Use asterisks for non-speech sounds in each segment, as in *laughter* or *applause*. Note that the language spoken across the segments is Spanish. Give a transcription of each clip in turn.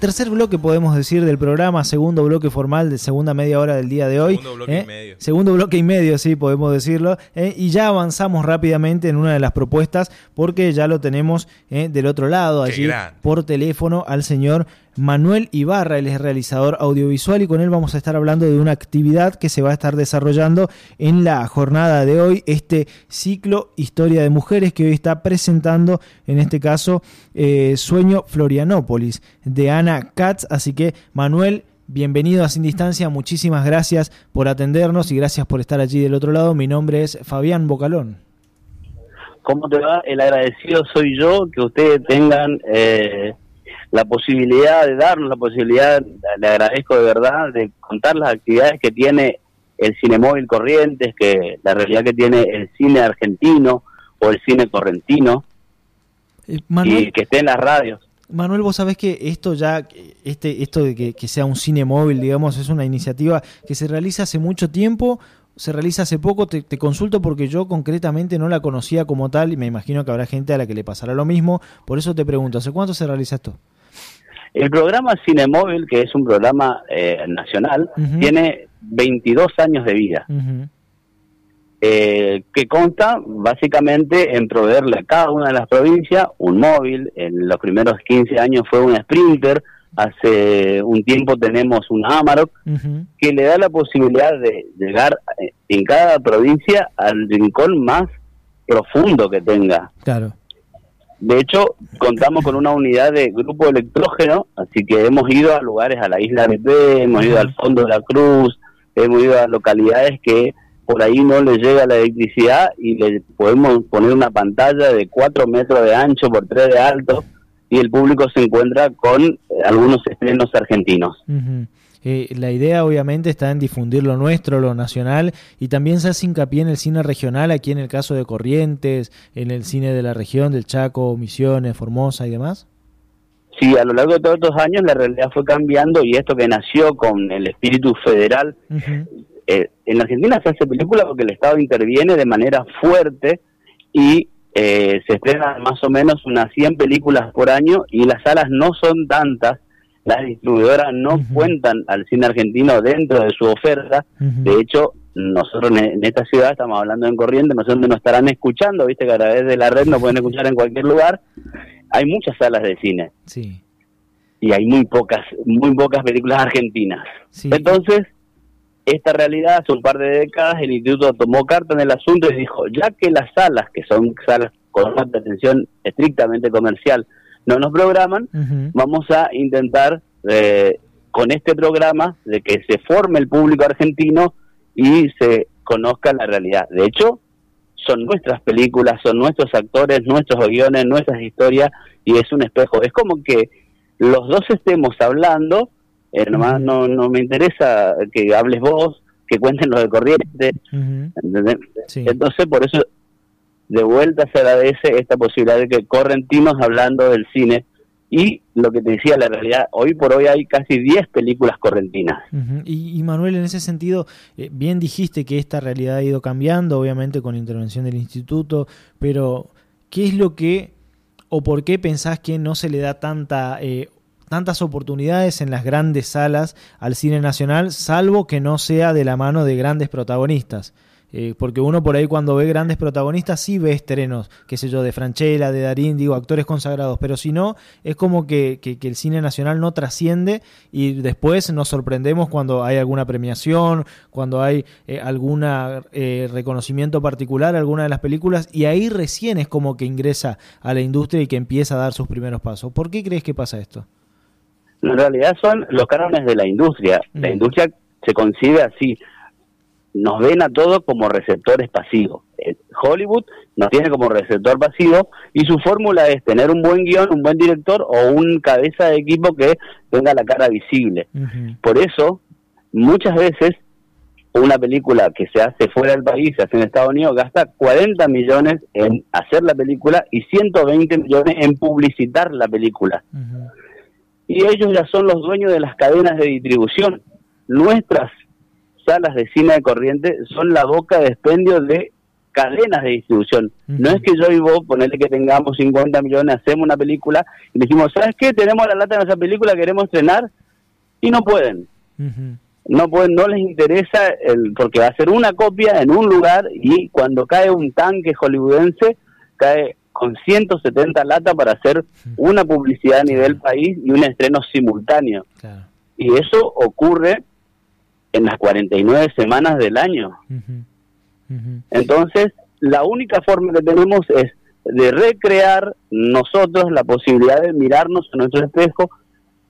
tercer bloque podemos decir del programa, segundo bloque formal de segunda media hora del día de hoy. Segundo bloque y ¿eh? medio. Segundo bloque y medio, sí, podemos decirlo. ¿eh? Y ya avanzamos rápidamente en una de las propuestas porque ya lo tenemos ¿eh? del otro lado, allí por teléfono al señor Manuel Ibarra, él es realizador audiovisual y con él vamos a estar hablando de una actividad que se va a estar desarrollando en la jornada de hoy, este ciclo Historia de Mujeres que hoy está presentando, en este caso, eh, Sueño Florianópolis de Ana Katz. Así que, Manuel, bienvenido a Sin Distancia, muchísimas gracias por atendernos y gracias por estar allí del otro lado. Mi nombre es Fabián Bocalón. ¿Cómo te va? El agradecido soy yo, que ustedes tengan eh, la posibilidad de darnos la posibilidad, le agradezco de verdad, de contar las actividades que tiene el Cinemóvil Corrientes, que la realidad que tiene el cine argentino o el cine correntino, Eh, Manuel, y que esté en las radios. Manuel, vos sabés que esto ya, este, esto de que, que sea un cine móvil, digamos, es una iniciativa que se realiza hace mucho tiempo, se realiza hace poco, te, te consulto porque yo concretamente no la conocía como tal y me imagino que habrá gente a la que le pasará lo mismo, por eso te pregunto, ¿hace cuánto se realiza esto? El programa Cinemóvil, que es un programa eh, nacional, tiene 22 años de vida. Eh, que consta básicamente en proveerle a cada una de las provincias un móvil. En los primeros 15 años fue un Sprinter, hace un tiempo tenemos un Amarok, que le da la posibilidad de llegar eh, en cada provincia al rincón más profundo que tenga. Claro. De hecho, contamos con una unidad de grupo electrógeno, así que hemos ido a lugares a la isla de P, hemos ido al fondo de la cruz, hemos ido a localidades que por ahí no le llega la electricidad y le podemos poner una pantalla de 4 metros de ancho por 3 de alto y el público se encuentra con algunos estrenos argentinos. Eh, la idea obviamente está en difundir lo nuestro, lo nacional, y también se hace hincapié en el cine regional, aquí en el caso de Corrientes, en el cine de la región, del Chaco, Misiones, Formosa y demás. Sí, a lo largo de todos estos años la realidad fue cambiando y esto que nació con el espíritu federal eh, en Argentina se hace película porque el Estado interviene de manera fuerte y eh, se estrenan más o menos unas 100 películas por año y las salas no son tantas, las distribuidoras no cuentan al cine argentino dentro de su oferta, de hecho nosotros en, en esta ciudad estamos hablando en corriente, no sé dónde nos estarán escuchando, viste que a través de la red nos pueden escuchar en cualquier lugar, hay muchas salas de cine. Sí, y hay muy pocas, muy pocas películas argentinas. sí. Entonces, esta realidad, hace un par de décadas, el instituto tomó carta en el asunto y dijo, ya que las salas, que son salas con una atención estrictamente comercial, no nos programan, vamos a intentar eh, con este programa de que se forme el público argentino y se conozca la realidad. De hecho, son nuestras películas, son nuestros actores, nuestros guiones, nuestras historias y es un espejo. Es como que los dos estemos hablando, eh, nomás no, no me interesa que hables vos, que cuenten los de corriente, ujú. ¿entendés? Sí. Entonces, por eso, de vuelta se agradece esta posibilidad de que correntinos hablando del cine. Y lo que te decía, la realidad, hoy por hoy hay casi 10 películas correntinas. Y Manuel, en ese sentido, eh, bien dijiste que esta realidad ha ido cambiando, obviamente con la intervención del instituto, pero ¿qué es lo que o por qué pensás que no se le da tanta eh, tantas oportunidades en las grandes salas al cine nacional, salvo que no sea de la mano de grandes protagonistas? Eh, porque uno por ahí cuando ve grandes protagonistas sí ve estrenos, qué sé yo, de Franchella, de Darín, digo, actores consagrados, pero si no, es como que, que- que el cine nacional no trasciende y después nos sorprendemos cuando hay alguna premiación, cuando hay eh, algún reconocimiento particular, alguna de las películas, y ahí recién es como que ingresa a la industria y que empieza a dar sus primeros pasos. ¿Por qué crees que pasa esto? En realidad son los cánones de la industria. La Mm. industria se concibe así. Nos ven a todos como receptores pasivos. Eh, Hollywood nos tiene como receptor pasivo y su fórmula es tener un buen guion, un buen director o un cabeza de equipo que tenga la cara visible. Por eso, muchas veces, una película que se hace fuera del país, se hace en Estados Unidos, gasta 40 millones en hacer la película y 120 millones en publicitar la película. Y ellos ya son los dueños de las cadenas de distribución. Nuestras salas de cine de corriente son la boca de expendio de cadenas de distribución. No es que yo y vos, ponerle que tengamos 50 millones, hacemos una película y decimos, ¿sabes qué? Tenemos la lata de esa película, queremos estrenar y no pueden. No pueden, no les interesa el, porque va a ser una copia en un lugar y cuando cae un tanque hollywoodense, cae con 170 latas para hacer una publicidad a nivel país y un estreno simultáneo. Y eso ocurre en las 49 semanas del año. Entonces, la única forma que tenemos es de recrear nosotros la posibilidad de mirarnos en nuestro espejo,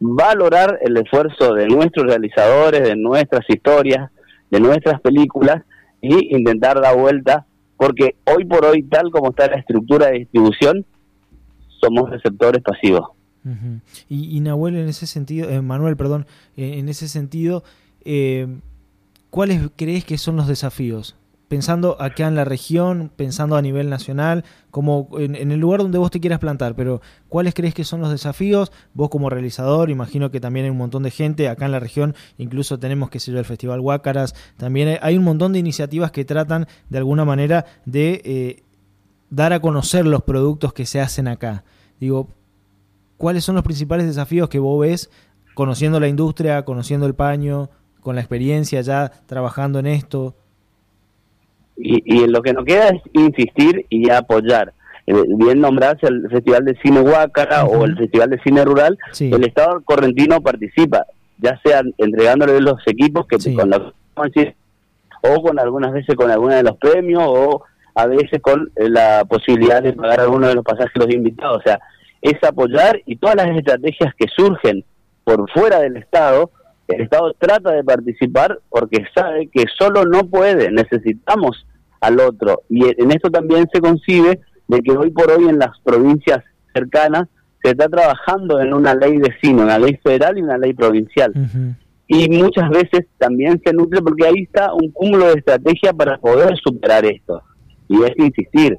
valorar el esfuerzo de nuestros realizadores, de nuestras historias, de nuestras películas y intentar dar vuelta, porque hoy por hoy, tal como está la estructura de distribución, somos receptores pasivos. y, Nahuel, en ese sentido, eh, Manuel, perdón, eh, en ese sentido, eh, ¿cuáles crees que son los desafíos? Pensando acá en la región, pensando a nivel nacional, como en, el lugar donde vos te quieras plantar, pero ¿cuáles crees que son los desafíos? Vos como realizador, imagino que también hay un montón de gente acá en la región, incluso tenemos, que sé yo, el Festival Huácaras, también hay un montón de iniciativas que tratan de alguna manera de eh, dar a conocer los productos que se hacen acá. Digo, ¿cuáles son los principales desafíos que vos ves conociendo la industria, conociendo el paño, con la experiencia ya trabajando en esto? Y, y lo que nos queda es insistir y apoyar. Eh, bien nombrarse el Festival de Cine Huácara o el Festival de Cine Rural, el Estado correntino participa, ya sea entregándole los equipos que con la o con algunas veces con algunos de los premios o a veces con eh, la posibilidad de pagar algunos de los pasajes los invitados. O sea, es apoyar y todas las estrategias que surgen por fuera del Estado, el Estado trata de participar porque sabe que solo no puede, necesitamos al otro. Y en esto también se concibe de que hoy por hoy en las provincias cercanas se está trabajando en una ley de cine, una ley federal y una ley provincial. Y muchas veces también se nutre porque ahí está un cúmulo de estrategia para poder superar esto. Y es insistir,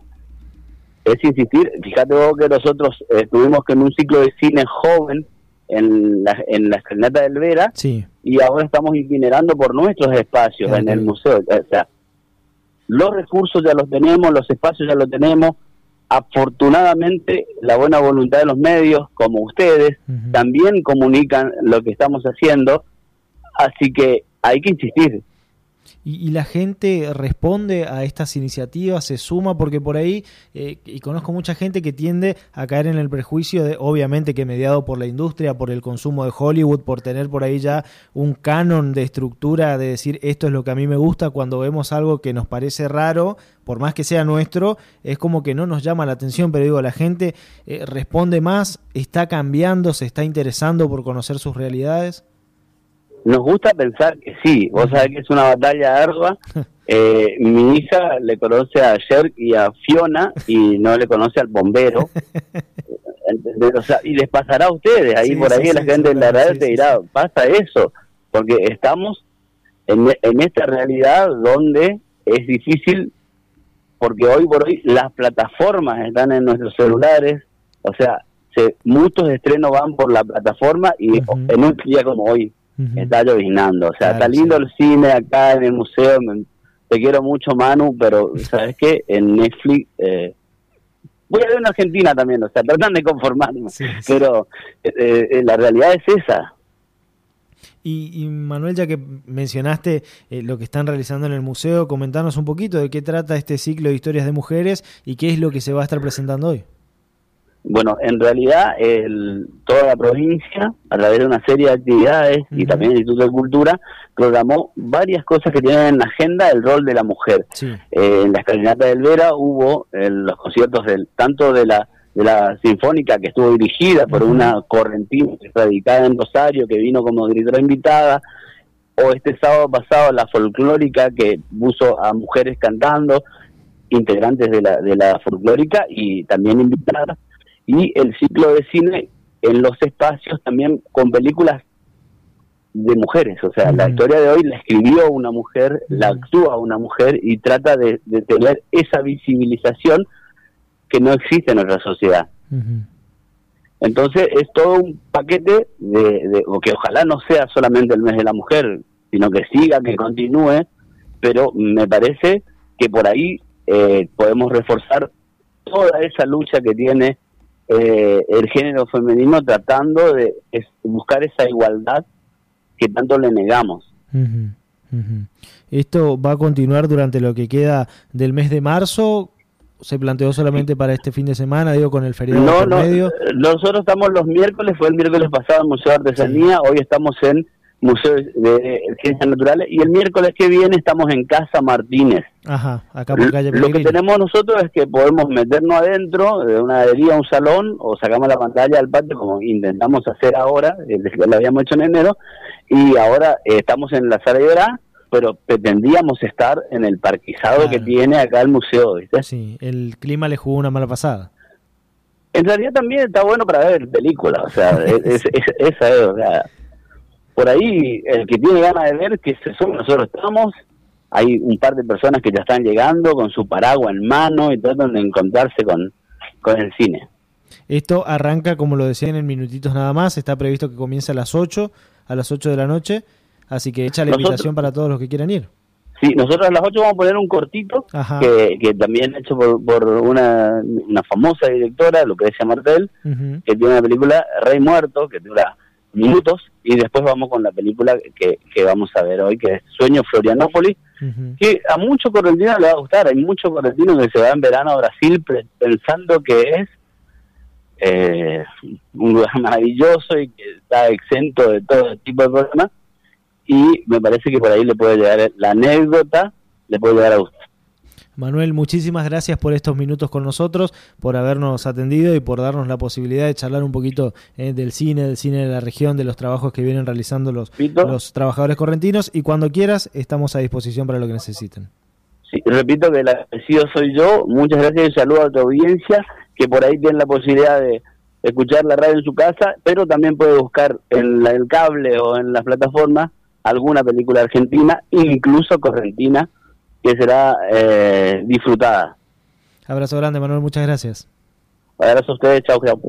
es insistir, fíjate vos que nosotros estuvimos en un ciclo de cine joven en la, en la escalinata del Vera y ahora estamos itinerando por nuestros espacios en el museo. O sea, los recursos ya los tenemos, los espacios ya los tenemos. Afortunadamente, la buena voluntad de los medios, como ustedes, también comunican lo que estamos haciendo. Así que hay que insistir. Y, la gente responde a estas iniciativas, se suma, porque por ahí, eh, y conozco mucha gente que tiende a caer en el prejuicio de, obviamente que mediado por la industria, por el consumo de Hollywood, por tener por ahí ya un canon de estructura de decir esto es lo que a mí me gusta, cuando vemos algo que nos parece raro, por más que sea nuestro, es como que no nos llama la atención, pero digo, la gente eh, responde más, está cambiando, se está interesando por conocer sus realidades. Nos gusta pensar que sí, vos sabés que es una batalla ardua. *laughs* Eh, mi hija le conoce a Sherk y a Fiona y no le conoce al bombero. *laughs* y les pasará a ustedes, ahí por ahí la gente en la red te dirá, pasa eso, porque estamos en, en esta realidad donde es difícil, porque hoy por hoy las plataformas están en nuestros celulares, o sea, se, muchos estrenos van por la plataforma y en un día como hoy está llovinando. O sea, está lindo el cine acá en el museo. te quiero mucho, Manu, pero *laughs* ¿sabes qué? En Netflix. Eh, voy a ver en Argentina también, o sea, tratan de conformarme. Pero eh, eh, la realidad es esa. Y, Manuel, ya que mencionaste lo que están realizando en el museo, comentanos un poquito de qué trata este ciclo de historias de mujeres y qué es lo que se va a estar presentando hoy. Bueno, en realidad el, toda la provincia, a través de una serie de actividades y también el Instituto de Cultura, programó varias cosas que tienen en la agenda el rol de la mujer. Eh, en la escalinata del Vera hubo los conciertos del, tanto de la de la sinfónica que estuvo dirigida por una correntina radicada en Rosario que vino como directora invitada, o este sábado pasado la folclórica que puso a mujeres cantando, integrantes de la, de la folclórica y también invitadas y el ciclo de cine en los espacios también con películas de mujeres, o sea, la historia de hoy la escribió una mujer, la actúa una mujer y trata de, tener esa visibilización que no existe en nuestra sociedad. Entonces es todo un paquete de, o que ojalá no sea solamente el mes de la mujer, sino que siga, que continúe, pero me parece que por ahí eh, podemos reforzar toda esa lucha que tiene eh, el género femenino tratando de buscar esa igualdad que tanto le negamos. ¿Esto va a continuar durante lo que queda del mes de marzo? ¿Se planteó solamente para este fin de semana, digo, con el feriado no, no, medio? Nosotros estamos los miércoles, fue el miércoles pasado en Museo de Artesanía, hoy estamos en Museo de Ciencias Naturales y el miércoles que viene estamos en Casa Martínez. Ajá, acá por calle Lo que tenemos nosotros es que podemos meternos adentro de una galería, un salón, o sacamos la pantalla al patio como intentamos hacer ahora, que lo habíamos hecho en enero, y ahora eh, estamos en la sala de verá, pero pretendíamos estar en el parquizado que tiene acá el museo, ¿viste? Sí, el clima le jugó una mala pasada. En realidad también está bueno para ver películas, o sea, *laughs* es, esa es, o sea, por ahí el que tiene ganas de ver, que nosotros estamos, hay un par de personas que ya están llegando con su paraguas en mano y tratan de encontrarse con, con el cine. Esto arranca, como lo decían en minutitos nada más, está previsto que comience a las 8, a las 8 de la noche, así que echa la invitación para todos los que quieran ir. Sí, nosotros a las 8 vamos a poner un cortito, que, que, también hecho por, por una, una famosa directora, Lucrecia Martel, que tiene una película Rey Muerto, que dura minutos y después vamos con la película que, que vamos a ver hoy, que es Sueño Florianópolis, que a muchos correntinos le va a gustar. Hay muchos correntinos que se van en verano a Brasil pensando que es eh, un lugar *laughs* maravilloso y que está exento de todo tipo de problemas. Y me parece que por ahí le puede llegar la anécdota, le puede llegar a gustar. Manuel, muchísimas gracias por estos minutos con nosotros, por habernos atendido y por darnos la posibilidad de charlar un poquito eh, del cine, del cine de la región, de los trabajos que vienen realizando los, los trabajadores correntinos. Y cuando quieras, estamos a disposición para lo que necesiten. Sí, repito que el agradecido soy yo. Muchas gracias y saludo a tu audiencia, que por ahí tiene la posibilidad de escuchar la radio en su casa, pero también puede buscar en el cable o en las plataformas alguna película argentina, incluso correntina que será eh, disfrutada. Abrazo grande, Manuel, muchas gracias. Abrazo a ustedes, chao, chao.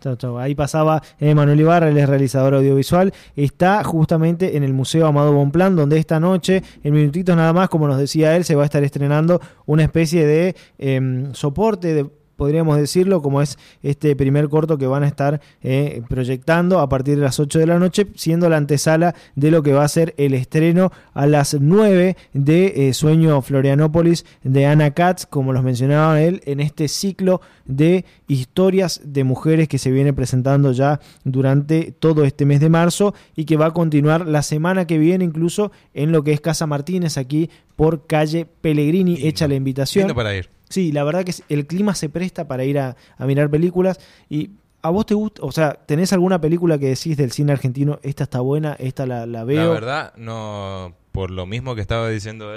Chao, chao. Ahí pasaba eh, Manuel Ibarra, él es realizador audiovisual. Está justamente en el Museo Amado Bonplan, donde esta noche, en minutitos nada más, como nos decía él, se va a estar estrenando una especie de em, soporte de podríamos decirlo, como es este primer corto que van a estar eh, proyectando a partir de las 8 de la noche, siendo la antesala de lo que va a ser el estreno a las 9 de eh, Sueño Florianópolis de Ana Katz, como los mencionaba él, en este ciclo de historias de mujeres que se viene presentando ya durante todo este mes de marzo y que va a continuar la semana que viene incluso en lo que es Casa Martínez aquí por calle Pellegrini, hecha la invitación. para ir. Sí, la verdad que el clima se presta para ir a, mirar películas y ¿A vos te gusta, o sea, tenés alguna película que decís del cine argentino, esta está buena, esta la, la veo? La verdad, no, por lo mismo que estaba diciendo él,